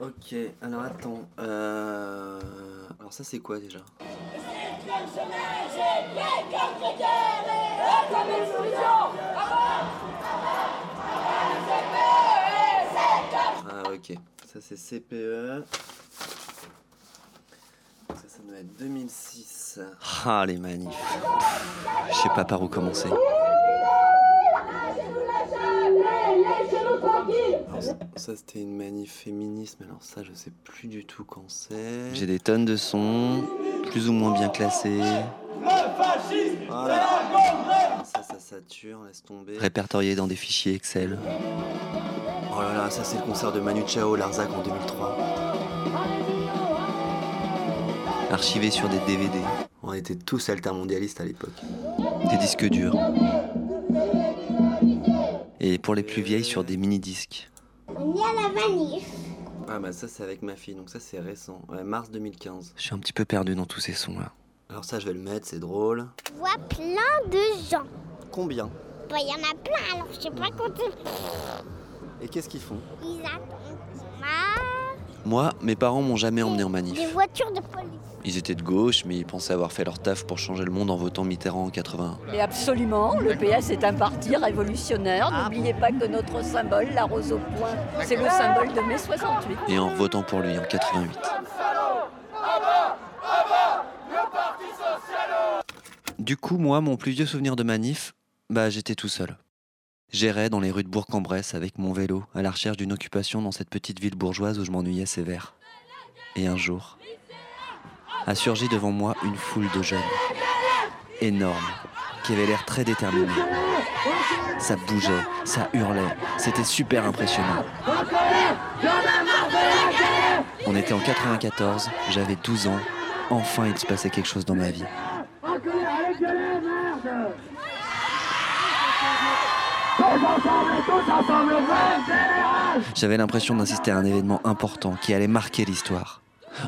Ok, alors attends. Euh... Alors ça c'est quoi déjà? Ah ok, ça c'est CPE. Ça, ça doit être 2006. Ah les manifs. Je sais pas par où commencer. Alors, ça, ça, c'était une manif féministe, mais alors ça je sais plus du tout quand c'est. J'ai des tonnes de sons, plus ou moins bien classés. Voilà. Ça, ça sature, laisse tomber. Répertorié dans des fichiers Excel. Oh là là, ça c'est le concert de Manu Chao, Larzac en 2003. Archivé sur des DVD. On était tous altermondialistes à l'époque. Des disques durs. Et pour les plus vieilles, sur des mini-disques. On est à la manif. Ah bah ça c'est avec ma fille, donc ça c'est récent. Ouais, mars 2015. Je suis un petit peu perdu dans tous ces sons là. Alors ça je vais le mettre, c'est drôle. Je vois plein de gens. Combien? Bah, il y en a plein, alors je sais pas compter. Et qu'est-ce qu'ils font? Ils attendent. Moi, mes parents m'ont jamais emmené en Des manif. voitures de police. Ils étaient de gauche, mais ils pensaient avoir fait leur taf pour changer le monde en votant Mitterrand en 81. Mais absolument, le PS est un parti révolutionnaire. N'oubliez pas que notre symbole, la rose au point, c'est le symbole de mai 68. Et en votant pour lui en 88. Du coup, moi, mon plus vieux souvenir de manif, bah j'étais tout seul. J'errais dans les rues de Bourg-en-Bresse avec mon vélo, à la recherche d'une occupation dans cette petite ville bourgeoise où je m'ennuyais sévère. Et un jour, a surgi devant moi une foule de jeunes, énorme, qui avaient l'air très déterminés. Ça bougeait, ça hurlait, c'était super impressionnant. On était en 94, j'avais 12 ans, enfin il se passait quelque chose dans ma vie. J'avais l'impression d'assister à un événement important qui allait marquer l'histoire.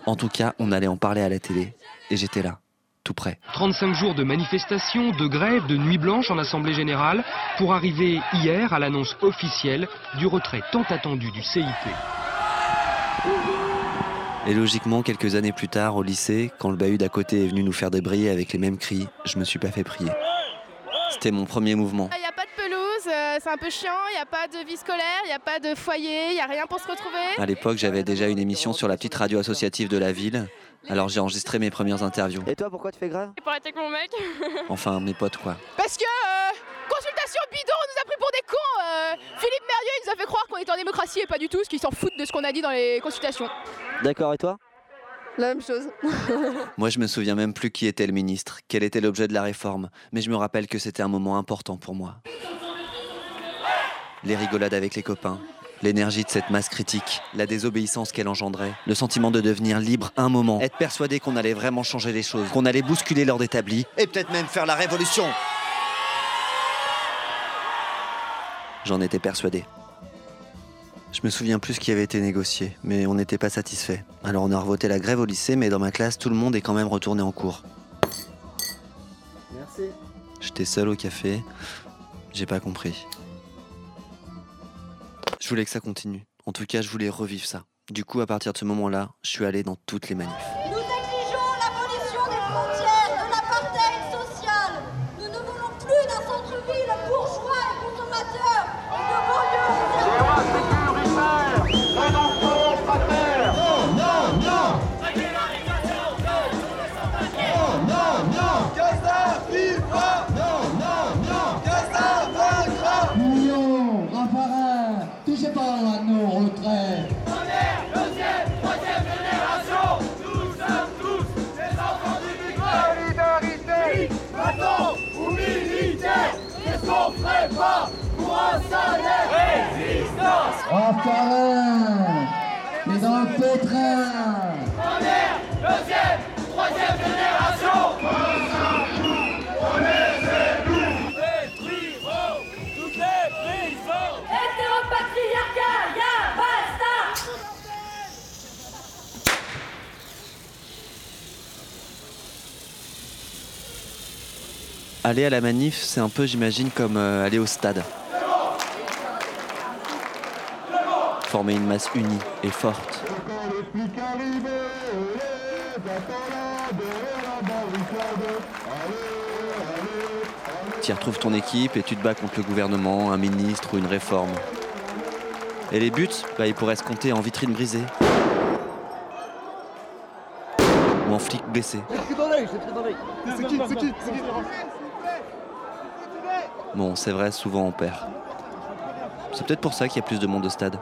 En tout cas, on allait en parler à la télé, et j'étais là, tout près. 35 jours de manifestations, de grèves, de nuit blanche en Assemblée Générale pour arriver hier à l'annonce officielle du retrait tant attendu du CIT. Et logiquement, quelques années plus tard, au lycée, quand le bahut d'à côté est venu nous faire débrayer avec les mêmes cris, je me suis pas fait prier. C'était mon premier mouvement. Il n'y a pas de pelouse, euh, c'est un peu chiant, il n'y a pas de vie scolaire, il n'y a pas de foyer, il n'y a rien pour se retrouver. À l'époque, j'avais déjà une émission sur la petite radio associative de la ville, alors j'ai enregistré mes premières interviews. Et toi, pourquoi tu fais grève Et pour être avec mon mec Enfin, mes potes quoi. Parce que euh, consultation bidon, on nous a pris pour des cons. euh, Philippe Merlieu, il nous a fait croire qu'on était en démocratie et pas du tout, parce qu'ils s'en foutent de ce qu'on a dit dans les consultations. D'accord, et toi? La même chose. Moi, je me souviens même plus qui était le ministre, quel était l'objet de la réforme, mais je me rappelle que c'était un moment important pour moi. Les rigolades avec les copains, l'énergie de cette masse critique, la désobéissance qu'elle engendrait, le sentiment de devenir libre un moment, être persuadé qu'on allait vraiment changer les choses, qu'on allait bousculer l'ordre établi, et peut-être même faire la révolution. J'en étais persuadé. Je me souviens plus ce qui avait été négocié, mais on n'était pas satisfait. Alors on a revoté la grève au lycée, mais dans ma classe, tout le monde est quand même retourné en cours. Merci. J'étais seul au café, j'ai pas compris. Je voulais que ça continue. En tout cas, je voulais revivre ça. Du coup, à partir de ce moment-là, je suis allé dans toutes les manifs. Aller à la manif, c'est un peu, j'imagine, comme euh, aller au stade. former une masse unie et forte. Tu retrouves ton équipe et tu te bats contre le gouvernement, un ministre ou une réforme. Et les buts, bah, ils pourraient se compter en vitrine brisée. Ou en flic blessé. Bon, c'est vrai, souvent on perd. C'est peut-être pour ça qu'il y a plus de monde au stade.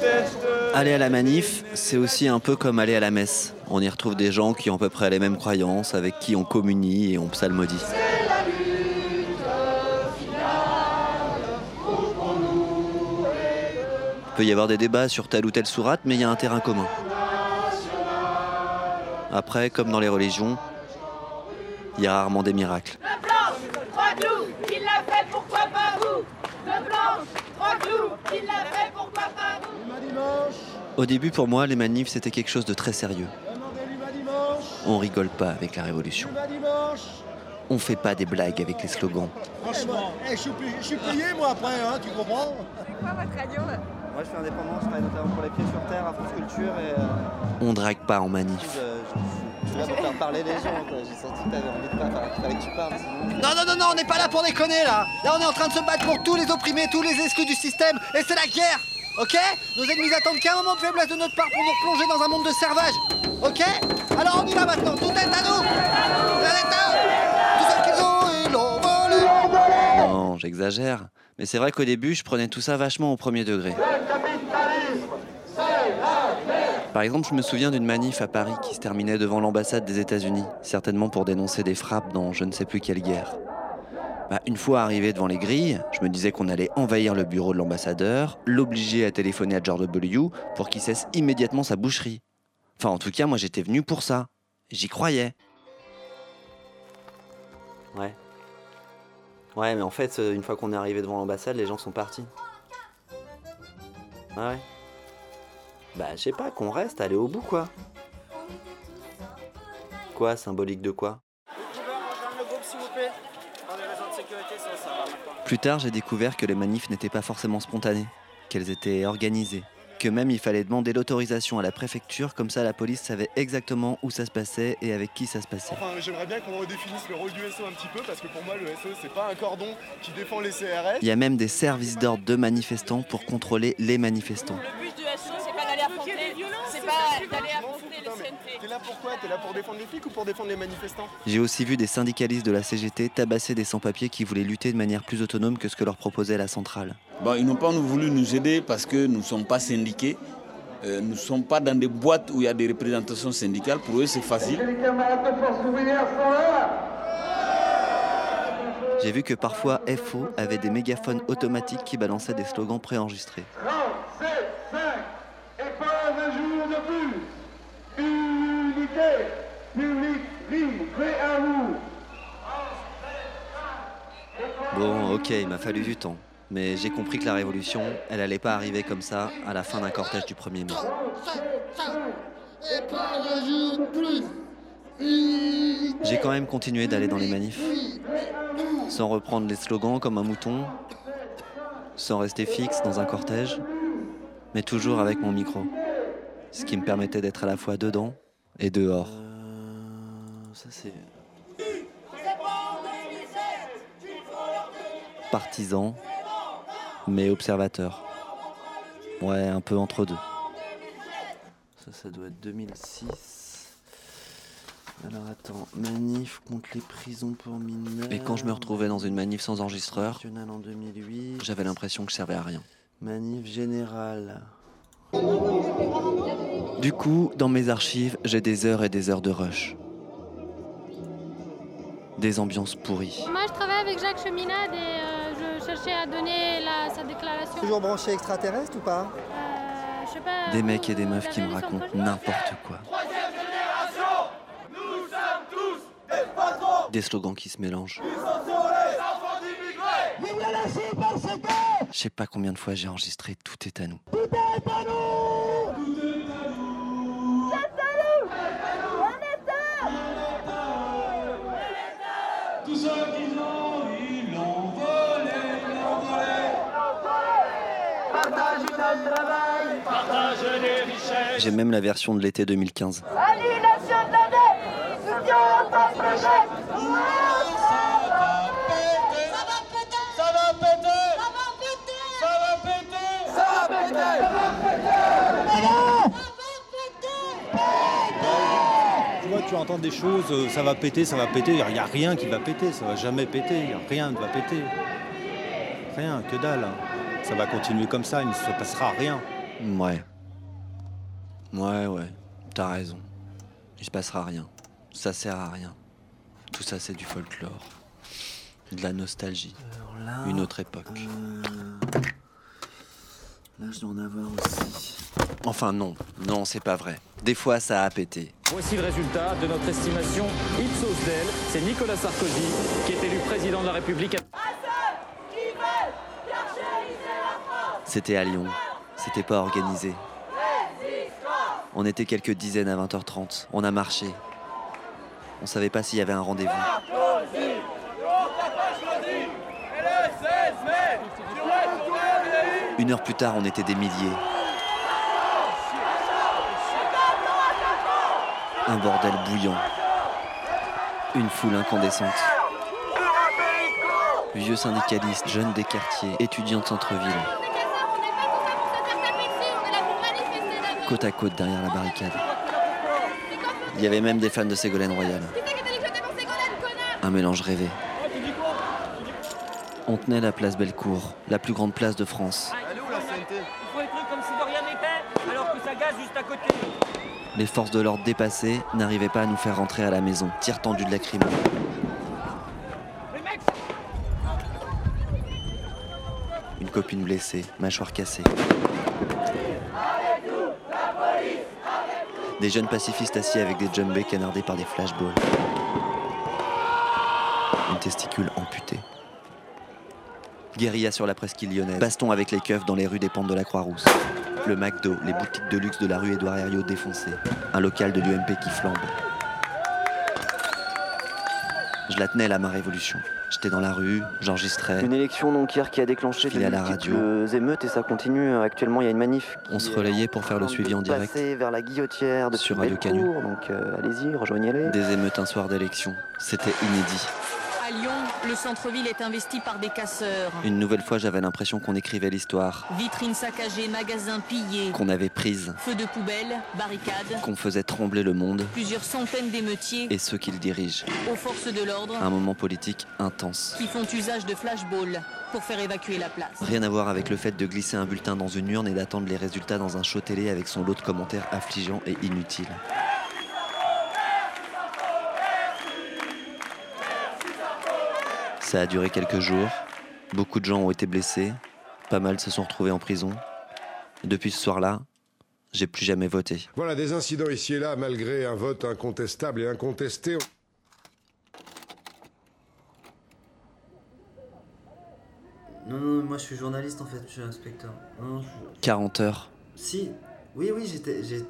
Tête. Aller à la manif, c'est aussi un peu comme aller à la messe. On y retrouve des gens qui ont à peu près les mêmes croyances, avec qui on communie et on psalmodie. Il peut y avoir des débats sur telle ou telle sourate, mais il y a un terrain commun. Après, comme dans les religions, il y a rarement des miracles. De blanche, trois clous, il l'a fait, pourquoi pas vous De blanche, trois clous, il l'a fait, pourquoi pas vous Au début, pour moi, les manifs, c'était quelque chose de très sérieux. On rigole pas avec la révolution. On fait pas des blagues avec les slogans. Franchement, eh, je, suis, payé- je suis payé moi après, hein, tu comprends Moi je suis indépendant, je travaille notamment pour les pieds sur terre à France Culture et euh, On drague pas en manif. je, je- je suis là pour faire parler les gens. quoi. J'ai senti que t'avais envie de parler, qu'il fallait que tu parles. sinon- Non, non, non, non, on n'est pas là pour déconner là Là, on est en train de se battre pour tous les opprimés, tous les exclus du système, et c'est la guerre Ok Nos ennemis attendent qu'un moment de faiblesse de notre part pour nous replonger dans un monde de servage Ok Alors on y va maintenant, tout est à nous Tout est à nous Tout ce qu'ils ont, ils l'ont volé Non, j'exagère. Mais c'est vrai qu'au début, je prenais tout ça vachement au premier degré. Par exemple, je me souviens d'une manif à Paris qui se terminait devant l'ambassade des États-Unis, certainement pour dénoncer des frappes dans je ne sais plus quelle guerre. Bah, une fois arrivé devant les grilles, je me disais qu'on allait envahir le bureau de l'ambassadeur, l'obliger à téléphoner à George W. pour qu'il cesse immédiatement sa boucherie. Enfin, en tout cas, moi j'étais venu pour ça. J'y croyais. Ouais. Ouais, mais en fait, euh, une fois qu'on est arrivé devant l'ambassade, les gens sont partis. Ah ouais. Bah, je sais pas, qu'on reste, aller au bout, quoi. Quoi, symbolique de quoi? Plus tard, j'ai découvert que les manifs n'étaient pas forcément spontanées, qu'elles étaient organisées, que même il fallait demander l'autorisation à la préfecture, comme ça la police savait exactement où ça se passait et avec qui ça se passait. Enfin, j'aimerais bien qu'on redéfinisse le rôle du SO un petit peu parce que pour moi le SO c'est pas un cordon qui défend les CRS. Il y a même des services d'ordre de manifestants pour contrôler les manifestants. Le but du SO, c'est pas d'aller affronter, c'est pas d'aller affronter Putain, les mais CNT. T'es là pourquoi T'es là pour défendre les flics ou pour défendre les manifestants? J'ai aussi vu des syndicalistes de la CGT tabasser des sans-papiers qui voulaient lutter de manière plus autonome que ce que leur proposait la centrale. Bon, ils n'ont pas voulu nous aider parce que nous ne sommes pas syndiqués. Euh, nous ne sommes pas dans des boîtes où il y a des représentations syndicales. Pour eux, c'est facile. J'ai vu que parfois FO avait des mégaphones automatiques qui balançaient des slogans préenregistrés. et pas un jour de plus. Unité, public, livré à vous. Bon, ok, il m'a fallu du temps. Mais j'ai compris que la révolution, elle allait pas arriver comme ça à la fin d'un cortège du 1er mai. J'ai quand même continué d'aller dans les manifs, sans reprendre les slogans comme un mouton, sans rester fixe dans un cortège, mais toujours avec mon micro, ce qui me permettait d'être à la fois dedans et dehors. ça c'est partisan, mais observateur. Ouais, un peu entre deux. Ça, ça doit être 2006. Alors attends, manif contre les prisons pour mineurs. Et quand je me retrouvais dans une manif sans enregistreur, en 2008, j'avais l'impression que je servais à rien. Manif générale. Du coup, dans mes archives, j'ai des heures et des heures de rush. Des ambiances pourries. Moi, je travaille avec Jacques Cheminade et euh, je cherchais à donner la- sa déclaration. Toujours branché extraterrestre ou pas? Euh, je sais pas. Des mecs et des meufs qui me racontent n'importe quoi. Troisième génération, nous sommes tous des patrons. Des slogans qui se mélangent. Nous sommes les enfants d'immigrés. Vive la nation parce que Je sais pas combien de fois j'ai enregistré Tout est à nous. tout est à nous. Partage notre travail, partage les richesses. J'ai même la version de l'été 2015. Annihilation de l'année Soutien au temps projet Ça va péter Ça va péter Ça va péter Ça va péter Tu vois, tu entends des choses, euh, ça va péter, ça va péter. Il n'y a rien qui va péter, ça va jamais péter. Rien ne va péter. Rien, que dalle. hein. Ça va continuer comme ça, il ne se passera rien. Ouais. Ouais, ouais. T'as raison. Il se passera rien. Ça sert à rien. Tout ça, c'est du folklore. De la nostalgie. Une autre époque. Là, je dois en avoir aussi. Enfin, non. Non, c'est pas vrai. Des fois, ça a pété. Voici le résultat de notre estimation Ipsos Del. C'est Nicolas Sarkozy qui est élu président de la République. C'était à Lyon. C'était pas organisé. On était quelques dizaines à 20h30. On a marché. On savait pas s'il y avait un rendez-vous. Une heure plus tard, on était des milliers. Un bordel bouillant. Une foule incandescente. Vieux syndicalistes, jeunes des quartiers, étudiants de centre-ville. Côte à côte derrière la barricade. Il y avait même des fans de Ségolène Royal. Un mélange rêvé. On tenait la place Bellecour, la plus grande place de France. Les forces de l'ordre dépassées n'arrivaient pas à nous faire rentrer à la maison. Tir tendu de la crime. Une copine blessée, mâchoire cassée. Des jeunes pacifistes assis avec des jumbés canardés par des flashballs. Une testicule amputée. Guérilla sur la presqu'île lyonnaise. Baston avec les keufs dans les rues des pentes de la Croix-Rousse. Le McDo, les boutiques de luxe de la rue Édouard Herriot défoncées. Un local de l'UMP qui flambe. Je la tenais là, ma révolution. J'étais dans la rue, j'enregistrais. Une élection donc hier qui a déclenché Filé de à la radio. multiples émeutes et ça continue. Actuellement, il y a une manif. On se relayait pour faire le suivi en direct. Vers la guillotière de Sur Radio Donc euh, allez-y, rejoignez-les. Des émeutes un soir d'élection. C'était inédit. Le centre-ville est investi par des casseurs. Une nouvelle fois, j'avais l'impression qu'on écrivait l'histoire, Vitrines saccagées, magasins pillés. qu'on avait prise, Feux de poubelle, barricades. qu'on faisait trembler le monde Plusieurs centaines d'émeutiers et ceux qui le dirigent. aux forces de l'ordre Un moment politique intense. qui font usage de flashballs pour faire évacuer la place. Rien à voir avec le fait de glisser un bulletin dans une urne et d'attendre les résultats dans un show télé avec son lot de commentaires affligeants et inutiles. Ça a duré quelques jours. Beaucoup de gens ont été blessés. Pas mal se sont retrouvés en prison. Depuis ce soir-là, j'ai plus jamais voté. Voilà des incidents ici et là, malgré un vote incontestable et incontesté. Non, non, moi je suis journaliste en fait, je suis inspecteur. Non, non, je- 40 heures. Si, oui, oui,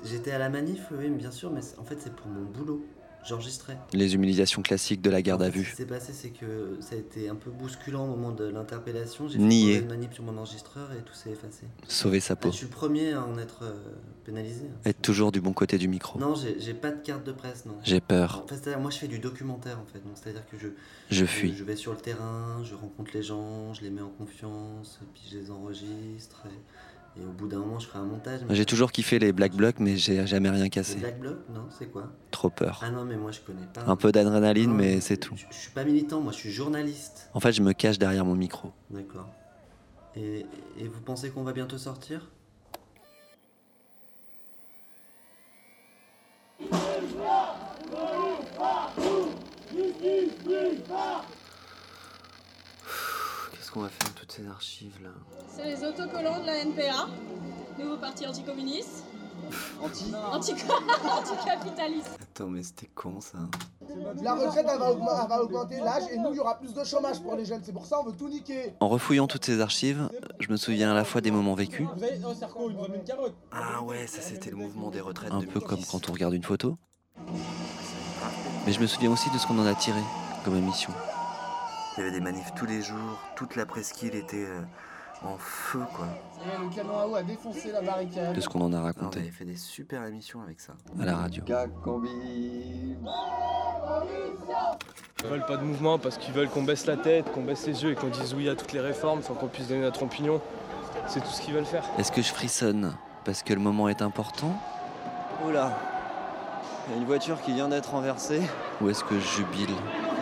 j'étais à la manif, oui, bien sûr, mais en fait c'est pour mon boulot. J'enregistrais. Les humiliations classiques de la garde à En fait, Ce vue. qui s'est passé, c'est que ça a été un peu bousculant au moment de l'interpellation. J'ai Nié. fait une manip sur mon enregistreur et tout s'est effacé. Sauver sa peau. je suis le premier à en être euh, pénalisé. Être toujours du bon côté du micro. Non, j'ai j'ai pas de carte de presse, non. J'ai peur. En fait, moi je fais du documentaire en fait, donc c'est-à-dire que je. Je fuis. Je vais sur le terrain, je rencontre les gens, je les mets en confiance, puis je les enregistre. Et, et au bout d'un moment, je ferai un montage. J'ai toujours kiffé les black blocs, mais j'ai jamais rien Les cassé. Black Bloc Non, c'est quoi? Trop peur. Ah non, mais moi je connais pas. Un peu d'adrénaline, Non, mais c'est tout. Je suis pas militant, moi je suis journaliste. En fait, je me cache derrière mon micro. D'accord. Et, et vous pensez qu'on va bientôt sortir? Qu'est-ce qu'on va faire de toutes ces archives là? C'est les autocollants de la NPA, nouveau parti anticommuniste. Anti Anti- Anticapitaliste. Attends, mais c'était con ça. La retraite, elle va, augmenter, elle va augmenter l'âge et nous, il y aura plus de chômage pour les jeunes. C'est pour ça on veut tout niquer. En refouillant toutes ces archives, je me souviens à la fois des moments vécus, Vous avez un cerco, il nous ramène une carotte. Ah ouais, ça c'était le mouvement des retraites. Un peu comme quand on regarde une photo. Mais je me souviens aussi de ce qu'on en a tiré comme émission. Il y avait des manifs tous les jours, toute la presqu'île était euh, en feu quoi. Et le canon à eau a défoncé la barricade. De ce qu'on en a On raconté avait fait des super émissions avec ça. à la radio. Ils veulent pas de mouvement parce qu'ils veulent qu'on baisse la tête, qu'on baisse les yeux et qu'on dise oui à toutes les réformes sans qu'on puisse donner notre opinion. C'est tout ce qu'ils veulent faire. Est-ce que je frissonne parce que le moment est important Oula, il y a une voiture qui vient d'être renversée. ou est-ce que je jubile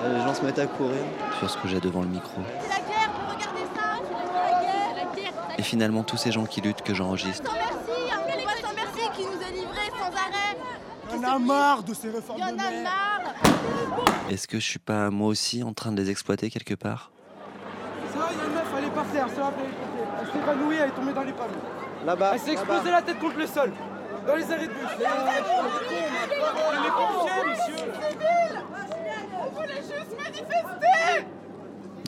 Euh, Les gens se mettent à courir. sur ce que j'ai devant le micro C'est la guerre, vous regardez ça La guerre, la guerre. Et finalement tous ces gens qui luttent que j'enregistre. Qui nous est livré sans arrêt. On a marre de ces réformes Il y en de a marre. Est-ce que je suis pas moi aussi en train de les exploiter quelque part? Ça, il y a une meuf, elle est par terre, ça va, elle s'est évanouie, elle est tombée dans les pommes. Là-bas. Elle s'est explosée la tête contre le sol. Dans les arrêts de bus. Les pompiers, monsieur. On voulait juste manifester.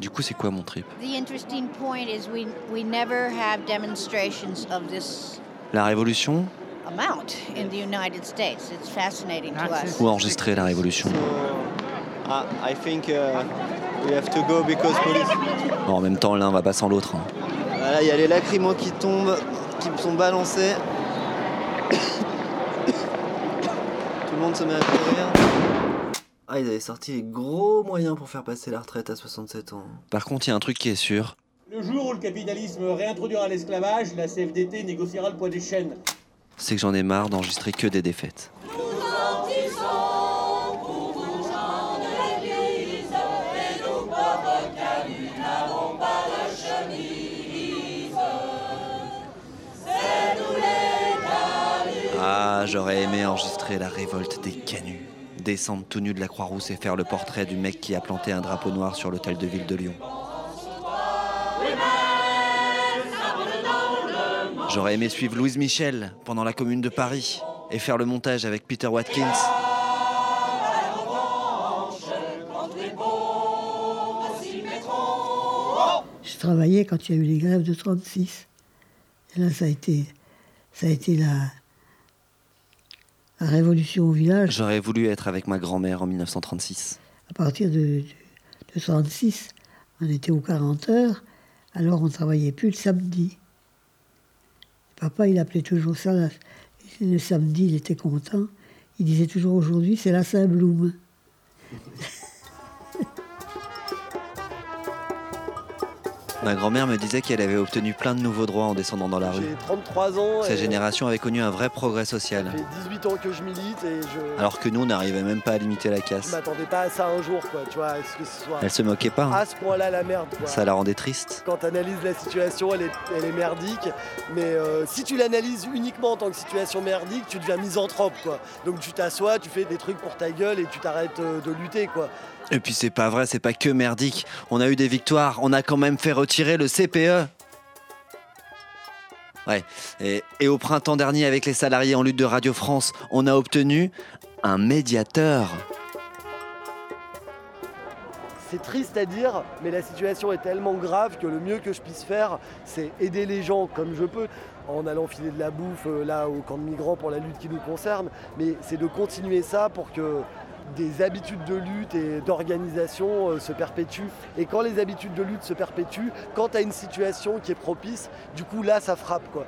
Du coup c'est quoi mon trip The interesting point is we, we never have demonstrations of this La révolution ou enregistrer la révolution I think uh, we have to go because police. Bon, En même temps l'un va pas sans l'autre. hein. Voilà, il y a les lacrymos qui tombent, qui me sont balancés. Tout le monde se met à courir. Ah, ils avaient sorti les gros moyens pour faire passer la retraite à 67 ans. Par contre il y a un truc qui est sûr, Le jour où le capitalisme réintroduira l'esclavage, la CFDT négociera le poids des chaînes. c'est que j'en ai marre d'enregistrer que des défaites. Ah, j'aurais aimé enregistrer la révolte des canuts, descendre tout nu de la Croix-Rousse et faire le portrait du mec qui a planté un drapeau noir sur l'hôtel de ville de Lyon. J'aurais aimé suivre Louise Michel pendant la Commune de Paris et faire le montage avec Peter Watkins. Je travaillais quand il y a eu les grèves de 36. Et là, ça a été, ça a été la, révolution au village. J'aurais voulu être avec ma grand-mère en 1936. À partir de, de, de 36, on était aux 40 heures, alors on ne travaillait plus le samedi. Papa, il appelait toujours ça, la- le samedi, il était content. Il disait toujours aujourd'hui, c'est la Saint-Bloum. Ma grand-mère me disait qu'elle avait obtenu plein de nouveaux droits en descendant dans la rue. J'ai 33 ans. Sa génération avait connu un vrai progrès social. Ça fait 18 ans que je milite et je. Alors que nous, on n'arrivait même pas à limiter la Je casse. m'attendais pas à ça un jour, quoi. Tu vois, que ce soit. Elle se moquait pas. hein. À ce point-là, la merde, quoi. Ça la rendait triste. Quand tu analyses la situation, elle est, elle est merdique. Mais euh, si tu l'analyses uniquement en tant que situation merdique, tu deviens misanthrope, quoi. Donc tu t'assois, tu fais des trucs pour ta gueule et tu t'arrêtes euh, de lutter, quoi. Et puis c'est pas vrai, c'est pas que merdique. On a eu des victoires, on a quand même fait retirer le CPE. Ouais, et, au printemps dernier, avec les salariés en lutte de Radio France, on a obtenu un médiateur. C'est triste à dire, mais la situation est tellement grave que le mieux que je puisse faire, c'est aider les gens comme je peux, en allant filer de la bouffe euh, là au camp de migrants pour la lutte qui nous concerne, mais c'est de continuer ça pour que des habitudes de lutte et d'organisation euh, se perpétuent. Et quand les habitudes de lutte se perpétuent, quand tu as une situation qui est propice, du coup là ça frappe quoi.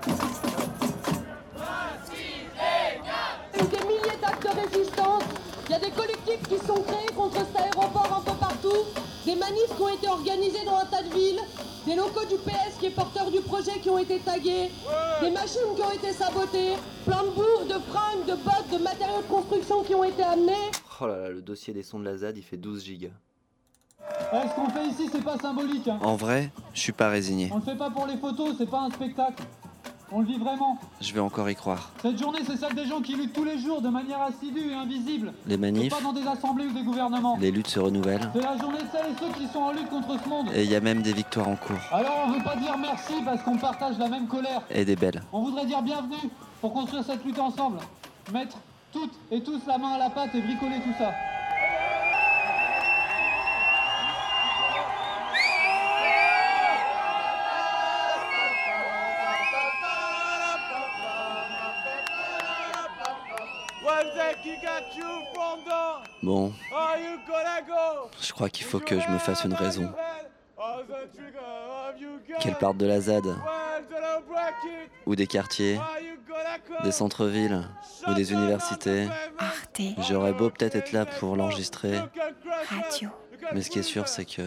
Des milliers d'actes de résistance. Il y a des collectifs qui sont créés contre cet aéroport un peu partout. Des manifs qui ont été organisés dans un tas de villes. Des locaux du PS qui est porteur du projet qui ont été tagués. Des machines qui ont été sabotées. Plein de bourres, de fringues, de bottes, de matériaux de construction qui ont été amenés. Oh là là, le dossier des sons de la ZAD, il fait 12 gigas. Ouais, ce qu'on fait ici, c'est pas symbolique. hein. En vrai, je suis pas résigné. On le fait pas pour les photos, c'est pas un spectacle. On le vit vraiment. Je vais encore y croire. Cette journée, c'est celle des gens qui luttent tous les jours de manière assidue et invisible. Les manifs, pas dans des assemblées ou des gouvernements. les luttes se renouvellent. C'est la journée de celles et ceux qui sont en lutte contre ce monde. Et il y a même des victoires en cours. Alors on veut pas dire merci parce qu'on partage la même colère. Et des belles. On voudrait dire bienvenue pour construire cette lutte ensemble. Mettre toutes et tous la main à la pâte et bricoler tout ça. Bon, je crois qu'il faut que je me fasse une raison. Qu'elle parte de la ZAD, ou des quartiers, des centres-villes, ou des universités. J'aurais beau peut-être être là pour l'enregistrer, Radio. mais ce qui est sûr, c'est que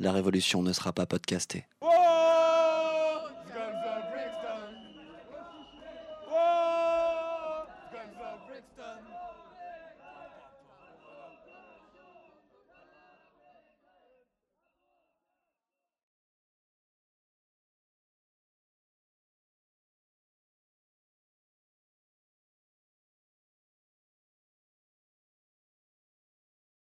la révolution ne sera pas podcastée. Oh,